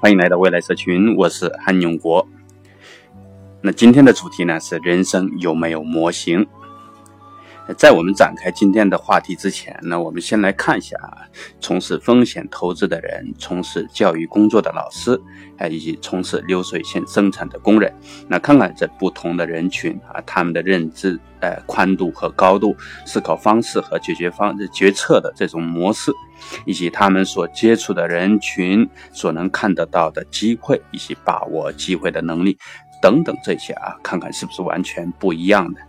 欢迎来到未来社群，我是韩永国。那今天的主题呢是人生有没有模型？在我们展开今天的话题之前呢，我们先来看一下从事风险投资的人、从事教育工作的老师，哎，以及从事流水线生产的工人。那看看这不同的人群啊，他们的认知、呃宽度和高度、思考方式和解决方决策的这种模式，以及他们所接触的人群所能看得到的机会，以及把握机会的能力等等这些啊，看看是不是完全不一样的。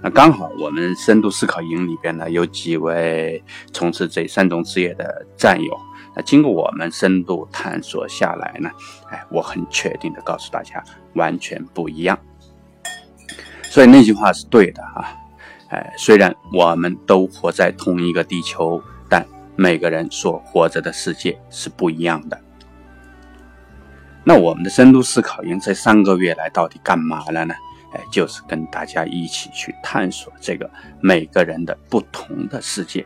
那刚好，我们深度思考营里边呢，有几位从事这三种职业的战友。那经过我们深度探索下来呢，哎，我很确定的告诉大家，完全不一样。所以那句话是对的啊，哎，虽然我们都活在同一个地球，每个人所活着的世界是不一样的。那我们的深度思考营这三个月来到底干嘛了呢？哎，就是跟大家一起去探索这个每个人的不同的世界，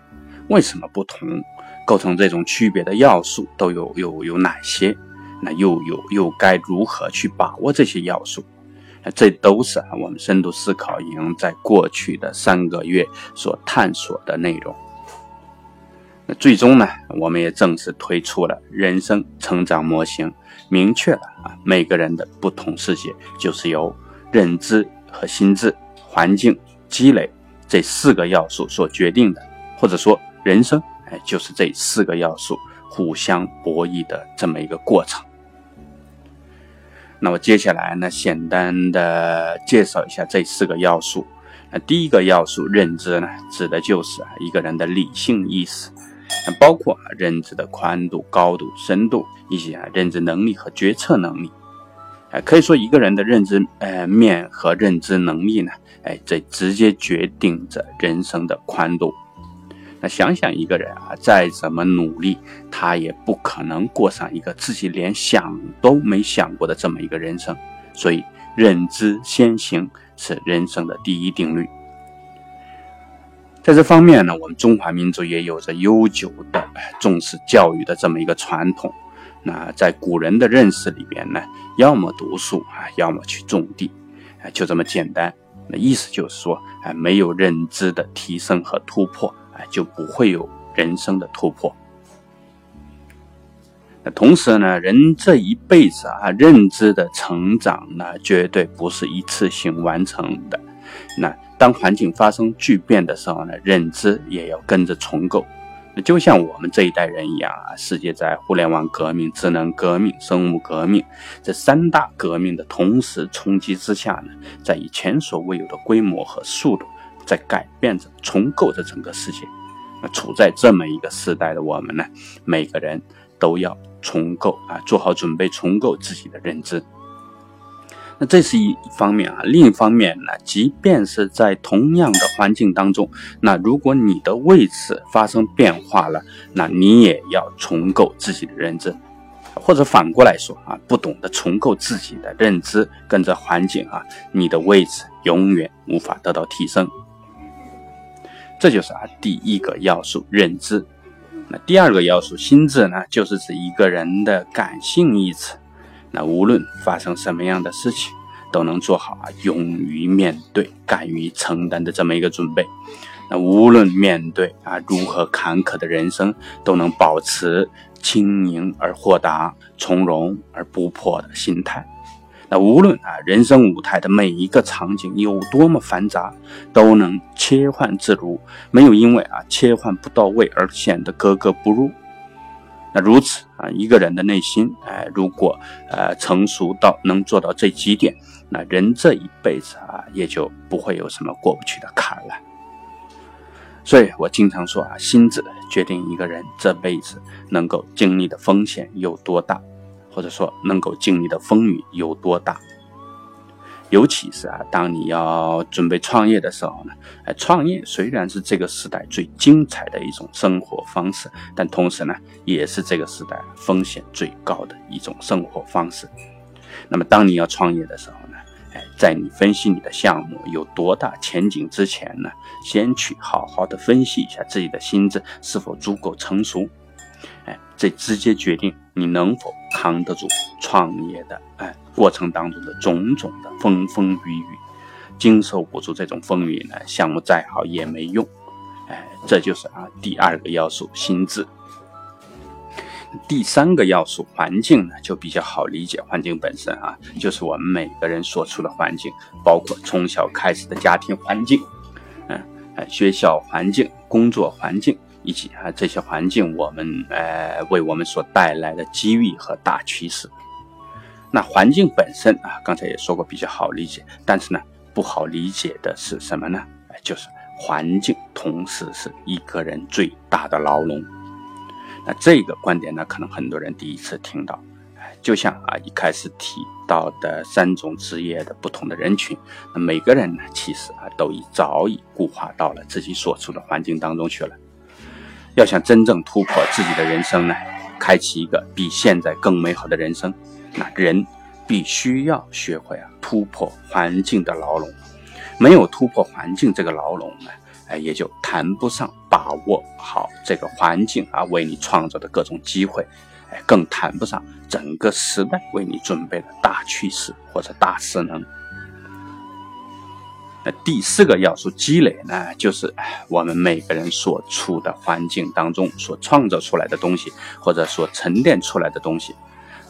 为什么不同？构成这种区别的要素都有有有哪些？那又有又该如何去把握这些要素？这都是啊我们深度思考营在过去的三个月所探索的内容。那最终呢，我们也正式推出了人生成长模型，明确了啊每个人的不同世界就是由。认知和心智、环境、积累这四个要素所决定的，或者说人生，哎，就是这四个要素互相博弈的这么一个过程。那么接下来呢，简单的介绍一下这四个要素。那第一个要素认知呢，指的就是一个人的理性意识，那包括啊认知的宽度、高度、深度，以及啊认知能力和决策能力。哎，可以说一个人的认知，呃，面和认知能力呢，哎，这直接决定着人生的宽度。那想想一个人啊，再怎么努力，他也不可能过上一个自己连想都没想过的这么一个人生。所以，认知先行是人生的第一定律。在这方面呢，我们中华民族也有着悠久的重视教育的这么一个传统。那在古人的认识里边呢，要么读书啊，要么去种地，啊，就这么简单。那意思就是说，啊，没有认知的提升和突破，啊，就不会有人生的突破。那同时呢，人这一辈子啊，认知的成长呢，绝对不是一次性完成的。那当环境发生巨变的时候呢，认知也要跟着重构。那就像我们这一代人一样啊，世界在互联网革命、智能革命、生物革命这三大革命的同时冲击之下呢，在以前所未有的规模和速度，在改变着、重构着整个世界。那处在这么一个时代的我们呢，每个人都要重构啊，做好准备，重构自己的认知。那这是一方面啊，另一方面呢，即便是在同样的环境当中，那如果你的位置发生变化了，那你也要重构自己的认知，或者反过来说啊，不懂得重构自己的认知，跟着环境啊，你的位置永远无法得到提升。这就是啊第一个要素认知。那第二个要素心智呢，就是指一个人的感性意志。那无论发生什么样的事情，都能做好啊，勇于面对、敢于承担的这么一个准备。那无论面对啊如何坎坷的人生，都能保持轻盈而豁达、从容而不迫的心态。那无论啊人生舞台的每一个场景有多么繁杂，都能切换自如，没有因为啊切换不到位而显得格格不入。那如此啊，一个人的内心，哎，如果呃成熟到能做到这几点，那人这一辈子啊，也就不会有什么过不去的坎了。所以我经常说啊，心智决定一个人这辈子能够经历的风险有多大，或者说能够经历的风雨有多大。尤其是啊，当你要准备创业的时候呢，哎，创业虽然是这个时代最精彩的一种生活方式，但同时呢，也是这个时代风险最高的一种生活方式。那么，当你要创业的时候呢，哎，在你分析你的项目有多大前景之前呢，先去好好的分析一下自己的心智是否足够成熟。这直接决定你能否扛得住创业的哎过程当中的种种的风风雨雨。经受不住这种风雨呢，项目再好也没用。哎，这就是啊第二个要素心智。第三个要素环境呢，就比较好理解。环境本身啊，就是我们每个人所处的环境，包括从小开始的家庭环境，嗯，学校环境、工作环境，以及啊这些环境我们呃为我们所带来的机遇和大趋势。那环境本身啊，刚才也说过比较好理解，但是呢，不好理解的是什么呢？就是环境同时是一个人最大的牢笼。那这个观点呢，可能很多人第一次听到，就像啊一开始提到的三种职业的不同的人群，那每个人呢，其实啊都已早已固化到了自己所处的环境当中去了。要想真正突破自己的人生呢，开启一个比现在更美好的人生，那人必须要学会啊突破环境的牢笼。没有突破环境这个牢笼呢？哎，也就谈不上把握好这个环境啊，为你创造的各种机会，哎，更谈不上整个时代为你准备的大趋势或者大势能。那第四个要素积累呢，就是我们每个人所处的环境当中所创造出来的东西，或者所沉淀出来的东西。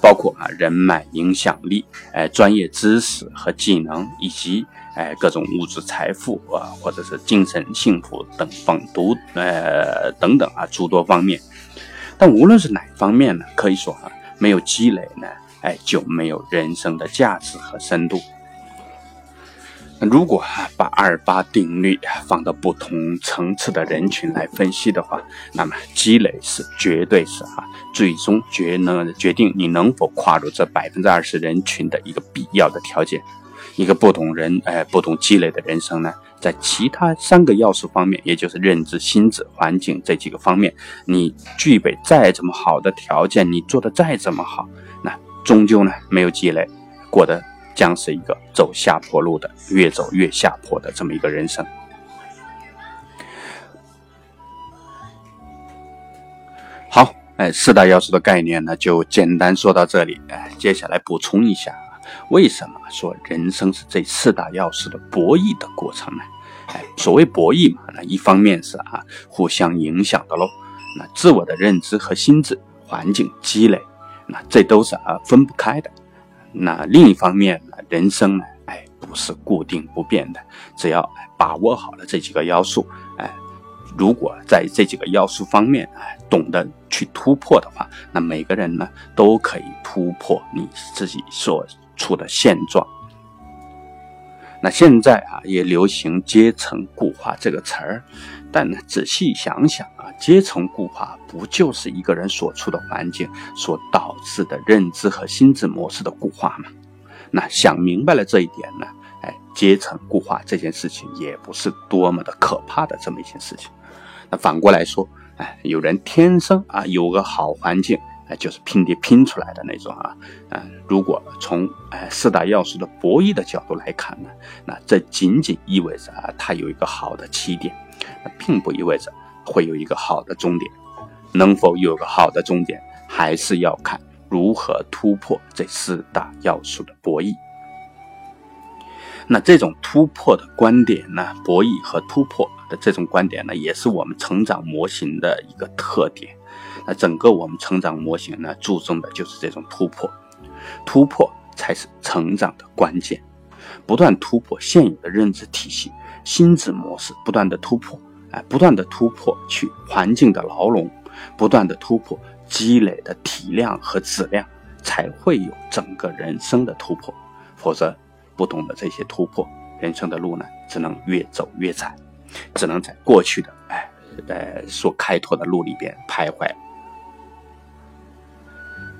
包括啊人脉、影响力、哎专业知识和技能，以及哎各种物质财富啊，或者是精神幸福等方独呃等等啊诸多方面。但无论是哪方面呢，可以说啊没有积累呢，哎就没有人生的价值和深度。如果把二八定律放到不同层次的人群来分析的话，那么积累是绝对是啊，最终决能决定你能否跨入这百分之二十人群的一个必要的条件。一个不懂人哎，不懂积累的人生呢，在其他三个要素方面，也就是认知、心智、环境这几个方面，你具备再怎么好的条件，你做的再怎么好，那终究呢没有积累，过得。将是一个走下坡路的，越走越下坡的这么一个人生。好，哎，四大要素的概念呢，就简单说到这里。哎，接下来补充一下，为什么说人生是这四大要素的博弈的过程呢？哎，所谓博弈嘛，那一方面是啊，互相影响的喽。那自我的认知和心智、环境积累，那这都是啊分不开的。那另一方面呢，人生呢，哎，不是固定不变的，只要把握好了这几个要素，哎，如果在这几个要素方面，哎，懂得去突破的话，那每个人呢，都可以突破你自己所处的现状。那现在啊，也流行阶层固化这个词儿，但呢，仔细想想啊，阶层固化不就是一个人所处的环境所导致的认知和心智模式的固化吗？那想明白了这一点呢，哎，阶层固化这件事情也不是多么的可怕的这么一件事情。那反过来说，哎，有人天生啊有个好环境。就是拼爹拼出来的那种啊，嗯，如果从哎四大要素的博弈的角度来看呢，那这仅仅意味着啊，他有一个好的起点，那并不意味着会有一个好的终点。能否有个好的终点，还是要看如何突破这四大要素的博弈。那这种突破的观点呢，博弈和突破的这种观点呢，也是我们成长模型的一个特点。那整个我们成长模型呢，注重的就是这种突破，突破才是成长的关键。不断突破现有的认知体系、心智模式，不断的突破，哎，不断的突破去环境的牢笼，不断的突破积累的体量和质量，才会有整个人生的突破。否则，不懂得这些突破，人生的路呢，只能越走越窄，只能在过去的哎，呃所开拓的路里边徘徊。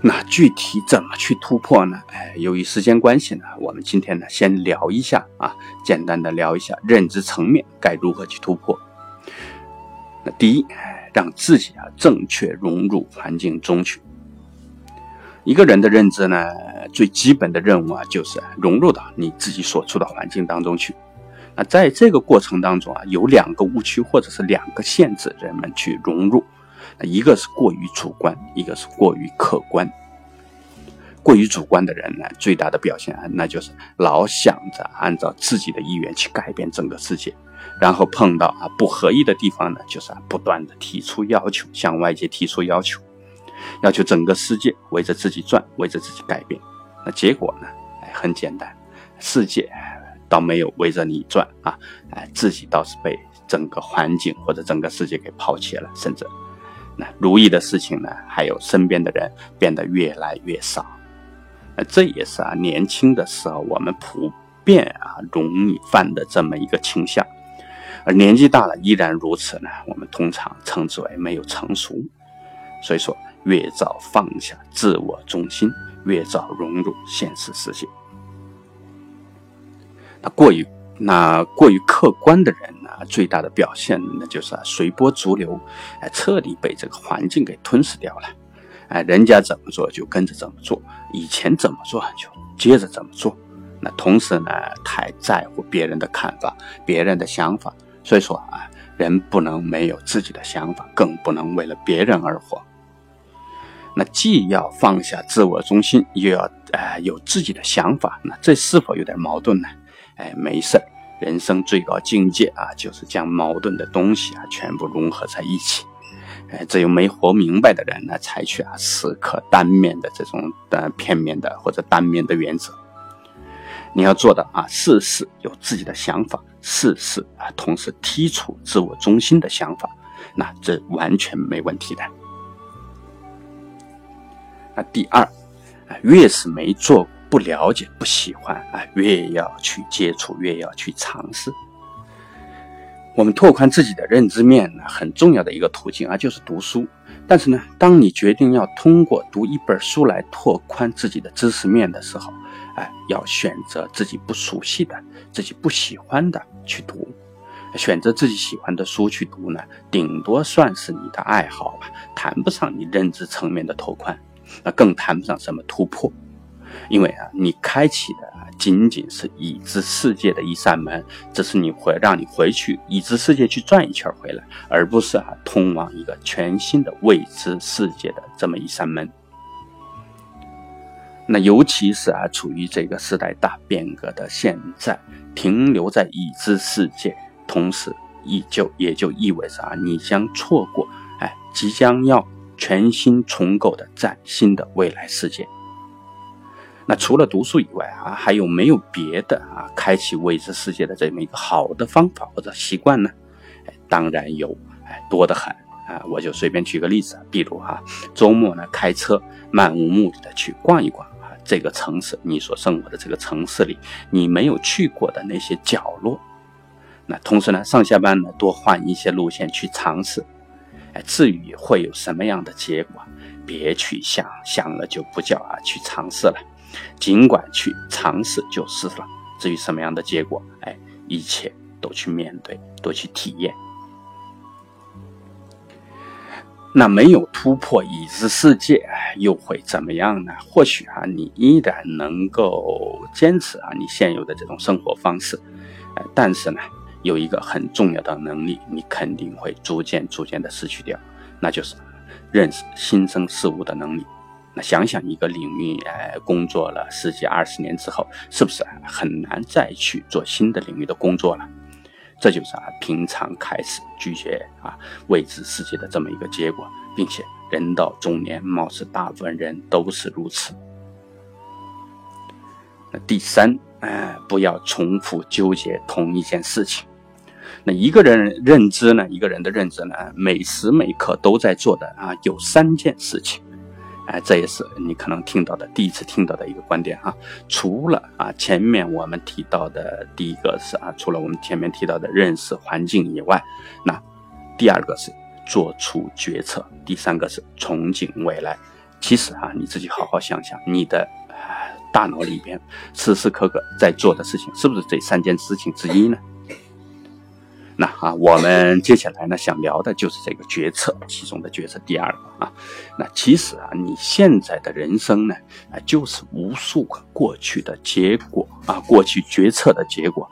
那具体怎么去突破呢？哎，由于时间关系呢，我们今天呢先聊一下啊，简单的聊一下认知层面该如何去突破。那第一，让自己啊正确融入环境中去。一个人的认知呢，最基本的任务啊就是融入到你自己所处的环境当中去。那在这个过程当中啊，有两个误区或者是两个限制人们去融入。一个是过于主观，一个是过于客观。过于主观的人呢，最大的表现啊，那就是老想着按照自己的意愿去改变整个世界，然后碰到啊不合意的地方呢，就是不断的提出要求，向外界提出要求，要求整个世界围着自己转，围着自己改变。那结果呢，哎，很简单，世界倒没有围着你转啊，哎，自己倒是被整个环境或者整个世界给抛弃了，甚至如意的事情呢，还有身边的人变得越来越少。那这也是啊，年轻的时候我们普遍啊容易犯的这么一个倾向，而年纪大了依然如此呢，我们通常称之为没有成熟。所以说，越早放下自我中心，越早融入现实世界。那过于那过于客观的人啊，最大的表现那就是随波逐流，哎，彻底被这个环境给吞噬掉了。哎，人家怎么做就跟着怎么做，以前怎么做就接着怎么做。那同时呢，太在乎别人的看法、别人的想法。所以说啊，人不能没有自己的想法，更不能为了别人而活。那既要放下自我中心，又要呃有自己的想法，那这是否有点矛盾呢？哎，没事人生最高境界啊，就是将矛盾的东西啊全部融合在一起。哎，只有没活明白的人呢，采取啊死磕单面的这种的片面的或者单面的原则。你要做的啊，事事有自己的想法，事事啊同时剔除自我中心的想法，那这完全没问题的。那第二，啊，越是没做、不了解、不喜欢啊，越要去接触，越要去尝试。我们拓宽自己的认知面呢，很重要的一个途径啊，就是读书。但是呢，当你决定要通过读一本书来拓宽自己的知识面的时候，哎，要选择自己不熟悉的、自己不喜欢的去读。选择自己喜欢的书去读呢，顶多算是你的爱好吧，谈不上你认知层面的拓宽，那更谈不上什么突破。因为啊，你开启的。仅仅是已知世界的一扇门，只是你回让你回去已知世界去转一圈回来，而不是啊通往一个全新的未知世界的这么一扇门。那尤其是啊处于这个时代大变革的现在，停留在已知世界，同时也就也就意味着啊你将错过哎即将要全新重构的崭新的未来世界。那除了读书以外啊，还有没有别的啊开启未知世界的这么一个好的方法或者习惯呢？哎，当然有，哎，多得很啊！我就随便举个例子，比如哈，周末呢开车漫无目的的去逛一逛啊，这个城市你所生活的这个城市里你没有去过的那些角落。那同时呢，上下班呢多换一些路线去尝试。哎，至于会有什么样的结果，别去想，想了就不叫啊去尝试了。尽管去尝试就是了，至于什么样的结果，哎，一切都去面对，都去体验。那没有突破已知世界，又会怎么样呢？或许啊，你依然能够坚持啊你现有的这种生活方式，哎，但是呢，有一个很重要的能力，你肯定会逐渐逐渐的失去掉，那就是认识新生事物的能力。那想想一个领域，哎，工作了十几二十年之后，是不是很难再去做新的领域的工作了？这就是啊，平常开始拒绝啊未知世界的这么一个结果，并且人到中年，貌似大部分人都是如此。那第三，哎，不要重复纠结同一件事情。那一个人认知呢，一个人的认知呢，每时每刻都在做的啊，有三件事情。哎，这也是你可能听到的第一次听到的一个观点啊。除了啊前面我们提到的第一个是啊，除了我们前面提到的认识环境以外，那第二个是做出决策，第三个是憧憬未来。其实啊，你自己好好想想，你的大脑里边时时刻刻在做的事情，是不是这三件事情之一呢？那啊，我们接下来呢想聊的就是这个决策其中的决策第二个啊。那其实啊，你现在的人生呢，啊，就是无数个过去的结果啊，过去决策的结果。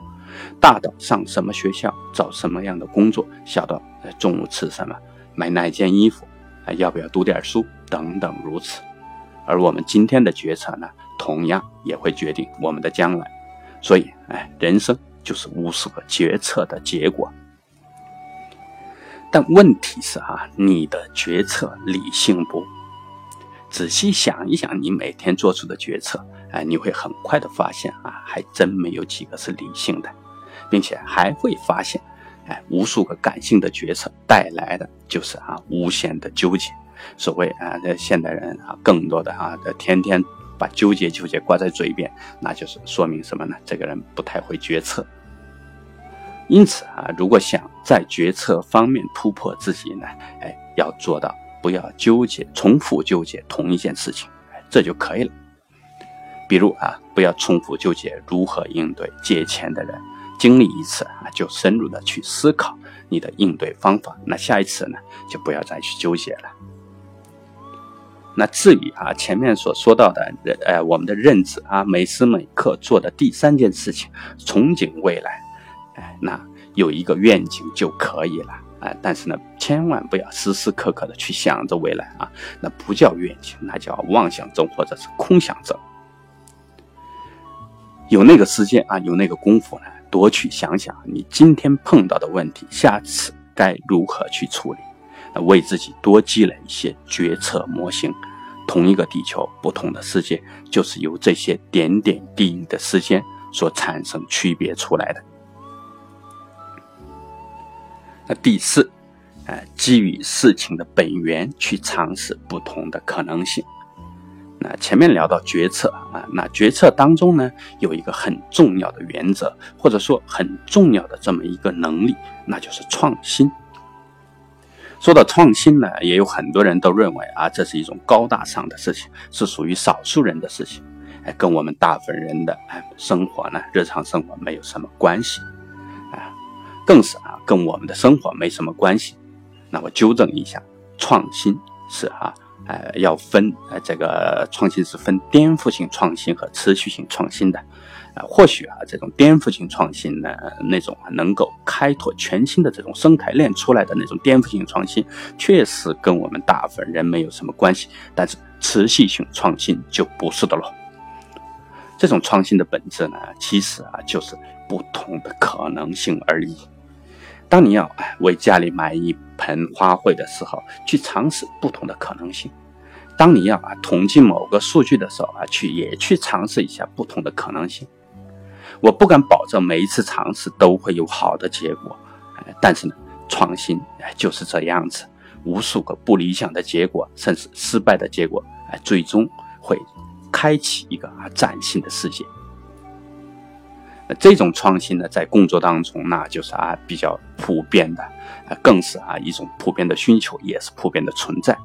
大到上什么学校，找什么样的工作，小到中午吃什么，买哪件衣服，啊，要不要读点书等等如此。而我们今天的决策呢，同样也会决定我们的将来。所以，哎，人生就是无数个决策的结果。但问题是哈，你的决策理性不？仔细想一想，你每天做出的决策，哎，你会很快的发现啊，还真没有几个是理性的，并且还会发现，哎，无数个感性的决策带来的就是啊，无限的纠结。所谓啊，这现代人啊，更多的啊，这天天把纠结纠结挂在嘴边，那就是说明什么呢？这个人不太会决策。因此啊，如果想在决策方面突破自己呢，哎，要做到不要纠结、重复纠结同一件事情，这就可以了。比如啊，不要重复纠结如何应对借钱的人，经历一次啊，就深入的去思考你的应对方法。那下一次呢，就不要再去纠结了。那至于啊，前面所说到的，呃，我们的认知啊，每时每刻做的第三件事情，憧憬未来，哎，那有一个愿景就可以了啊。但是呢，千万不要时时刻刻的去想着未来啊，那不叫愿景，那叫妄想症或者是空想症。有那个时间啊，有那个功夫呢，多去想想你今天碰到的问题，下次该如何去处理。为自己多积累一些决策模型，同一个地球，不同的世界，就是由这些点点滴滴的时间所产生区别出来的。那第四，呃，基于事情的本源去尝试不同的可能性。那前面聊到决策啊，那决策当中呢，有一个很重要的原则，或者说很重要的这么一个能力，那就是创新。说到创新呢，也有很多人都认为啊，这是一种高大上的事情，是属于少数人的事情，哎，跟我们大部分人的哎生活呢，日常生活没有什么关系，啊，更是啊，跟我们的生活没什么关系。那我纠正一下，创新是啊，呃，要分呃，这个创新是分颠覆性创新和持续性创新的。啊，或许啊，这种颠覆性创新呢，那种能够开拓全新的这种生态链出来的那种颠覆性创新，确实跟我们大部分人没有什么关系。但是持续性创新就不是的了。这种创新的本质呢，其实啊，就是不同的可能性而已。当你要为家里买一盆花卉的时候，去尝试不同的可能性。当你要啊统计某个数据的时候啊，去也去尝试一下不同的可能性。我不敢保证每一次尝试都会有好的结果，但是呢，创新哎就是这样子，无数个不理想的结果，甚至失败的结果，哎，最终会开启一个啊崭新的世界。这种创新呢，在工作当中，那就是啊比较普遍的，啊更是啊一种普遍的需求，也是普遍的存在。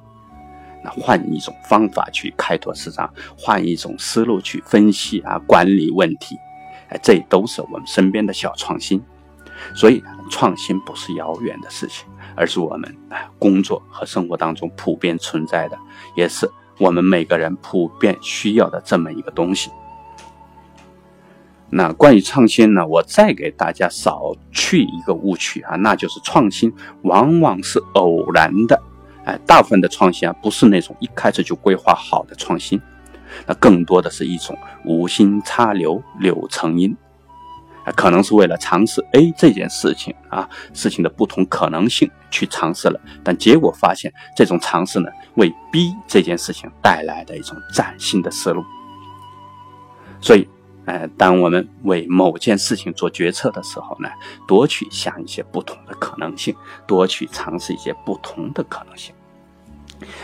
那换一种方法去开拓市场，换一种思路去分析啊管理问题。哎，这都是我们身边的小创新，所以创新不是遥远的事情，而是我们啊工作和生活当中普遍存在的，也是我们每个人普遍需要的这么一个东西。那关于创新呢，我再给大家少去一个误区啊，那就是创新往往是偶然的，哎，大部分的创新啊不是那种一开始就规划好的创新。那更多的是一种无心插柳柳成荫，啊，可能是为了尝试 A 这件事情啊，事情的不同可能性去尝试了，但结果发现这种尝试呢，为 B 这件事情带来的一种崭新的思路。所以，呃，当我们为某件事情做决策的时候呢，多去想一些不同的可能性，多去尝试一些不同的可能性。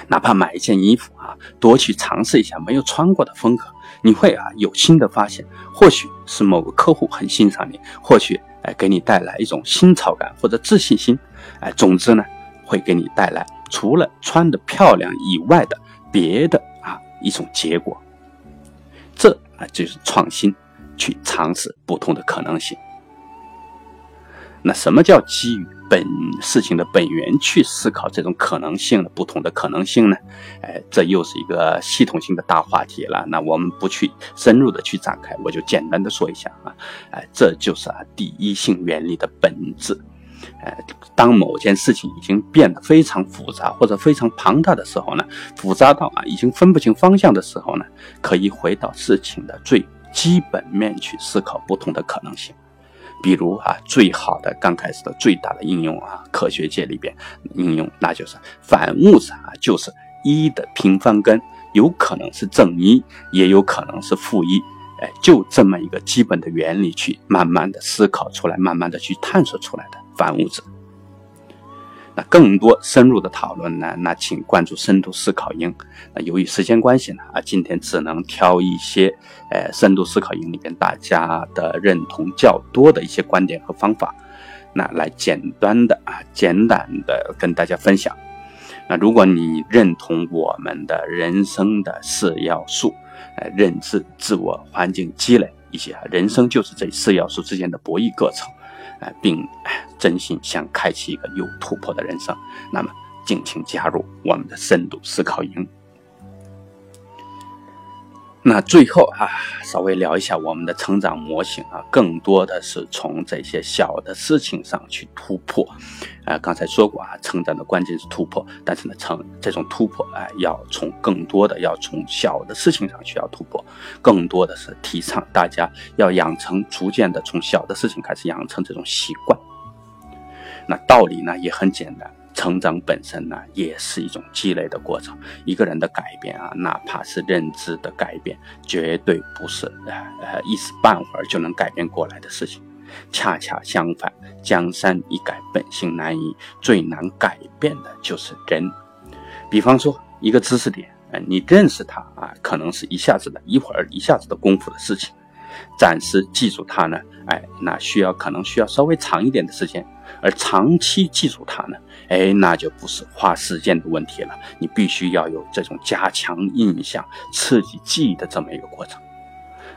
哪怕买一件衣服啊，多去尝试一下没有穿过的风格，你会啊有新的发现。或许是某个客户很欣赏你，或许哎给你带来一种新潮感或者自信心，哎，总之呢，会给你带来除了穿的漂亮以外的别的啊一种结果。就是创新，去尝试不同的可能性。那什么叫基于？本事情的本源去思考这种可能性的不同的可能性呢？哎，这又是一个系统性的大话题了。那我们不去深入的去展开，我就简单的说一下啊，哎，这就是啊第一性原理的本质。呃，当某件事情已经变得非常复杂或者非常庞大的时候呢，复杂到啊已经分不清方向的时候呢，可以回到事情的最基本面去思考不同的可能性。比如啊，最好的刚开始的最大的应用啊，科学界里边应用，那就是反物质啊，就是一的平方根，有可能是正一，也有可能是负一。哎，就这么一个基本的原理，去慢慢的思考出来，慢慢的去探索出来的反物质。那更多深入的讨论呢？那请关注深度思考营。那由于时间关系呢，啊，今天只能挑一些，呃，深度思考营里边大家的认同较多的一些观点和方法，那来简单的啊，简短的跟大家分享。那如果你认同我们的人生的四要素，呃，认知、自我、环境、积累一些，人生就是这四要素之间的博弈过程，呃，并真心想开启一个有突破的人生，那么敬请加入我们的深度思考营。那最后啊，稍微聊一下我们的成长模型啊，更多的是从这些小的事情上去突破。啊，刚才说过啊，成长的关键是突破，但是呢，成这种突破啊，要从更多的要从小的事情上去要突破，更多的是提倡大家要养成逐渐的从小的事情开始养成这种习惯。那道理呢也很简单。成长本身呢，也是一种积累的过程。一个人的改变啊，哪怕是认知的改变，绝对不是呃呃一时半会儿就能改变过来的事情。恰恰相反，江山易改，本性难移。最难改变的就是人。比方说，一个知识点，哎，你认识它啊，可能是一下子的一会儿一下子的功夫的事情。暂时记住它呢，哎，那需要可能需要稍微长一点的时间。而长期记住它呢？哎，那就不是花时间的问题了。你必须要有这种加强印象、刺激记忆的这么一个过程。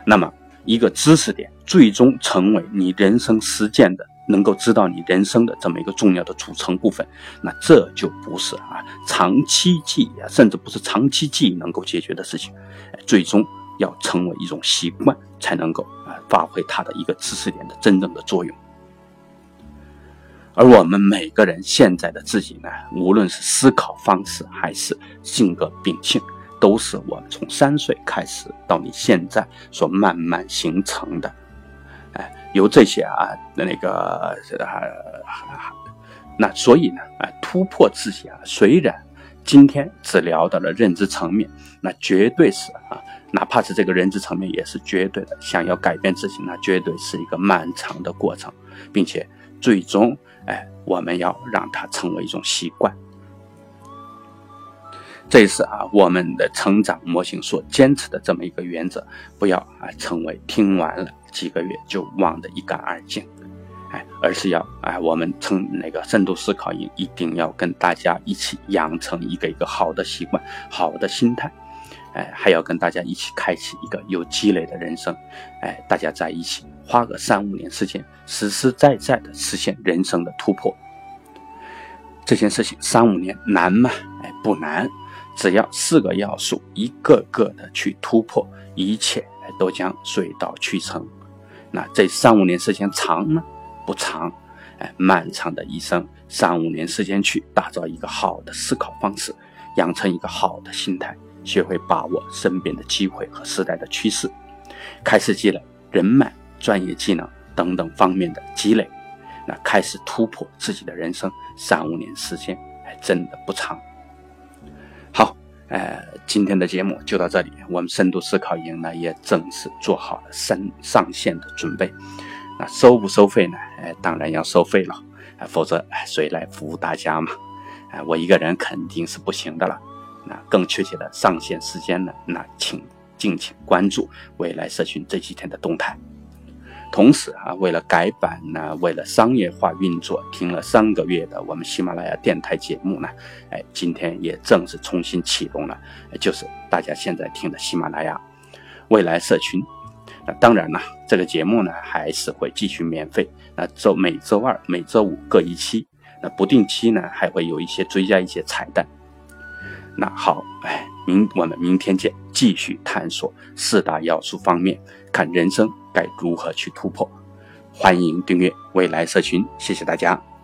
那么，一个知识点最终成为你人生实践的，能够知道你人生的这么一个重要的组成部分，那这就不是啊长期记忆，甚至不是长期记忆能够解决的事情。最终要成为一种习惯，才能够啊发挥它的一个知识点的真正的作用。而我们每个人现在的自己呢，无论是思考方式还是性格秉性，都是我们从三岁开始到你现在所慢慢形成的。哎，由这些啊，那个啊，那所以呢，啊，突破自己啊，虽然今天只聊到了认知层面，那绝对是啊，哪怕是这个认知层面，也是绝对的。想要改变自己，那绝对是一个漫长的过程，并且最终。哎，我们要让它成为一种习惯。这是啊，我们的成长模型所坚持的这么一个原则，不要啊成为听完了几个月就忘得一干二净，哎，而是要哎，我们从那个深度思考营一定要跟大家一起养成一个一个好的习惯、好的心态。哎，还要跟大家一起开启一个有积累的人生，哎，大家在一起花个三五年时间，实实在在的实现人生的突破。这件事情三五年难吗？哎，不难，只要四个要素一个个的去突破，一切都将水到渠成。那这三五年时间长吗？不长，哎，漫长的一生，三五年时间去打造一个好的思考方式，养成一个好的心态。学会把握身边的机会和时代的趋势，开始积累人脉、专业技能等等方面的积累，那开始突破自己的人生。三五年时间还真的不长。好，呃，今天的节目就到这里，我们深度思考营呢也正式做好了上上线的准备。那收不收费呢？哎，当然要收费了，否则谁来服务大家嘛？哎，我一个人肯定是不行的了。那更确切的上线时间呢？那请敬请关注未来社群这几天的动态。同时啊，为了改版呢，为了商业化运作，停了三个月的我们喜马拉雅电台节目呢，哎，今天也正式重新启动了，就是大家现在听的喜马拉雅未来社群。那当然了，这个节目呢还是会继续免费。那周每周二、每周五各一期，那不定期呢还会有一些追加一些彩蛋。那好，哎，明我们明天见，继续探索四大要素方面，看人生该如何去突破。欢迎订阅未来社群，谢谢大家。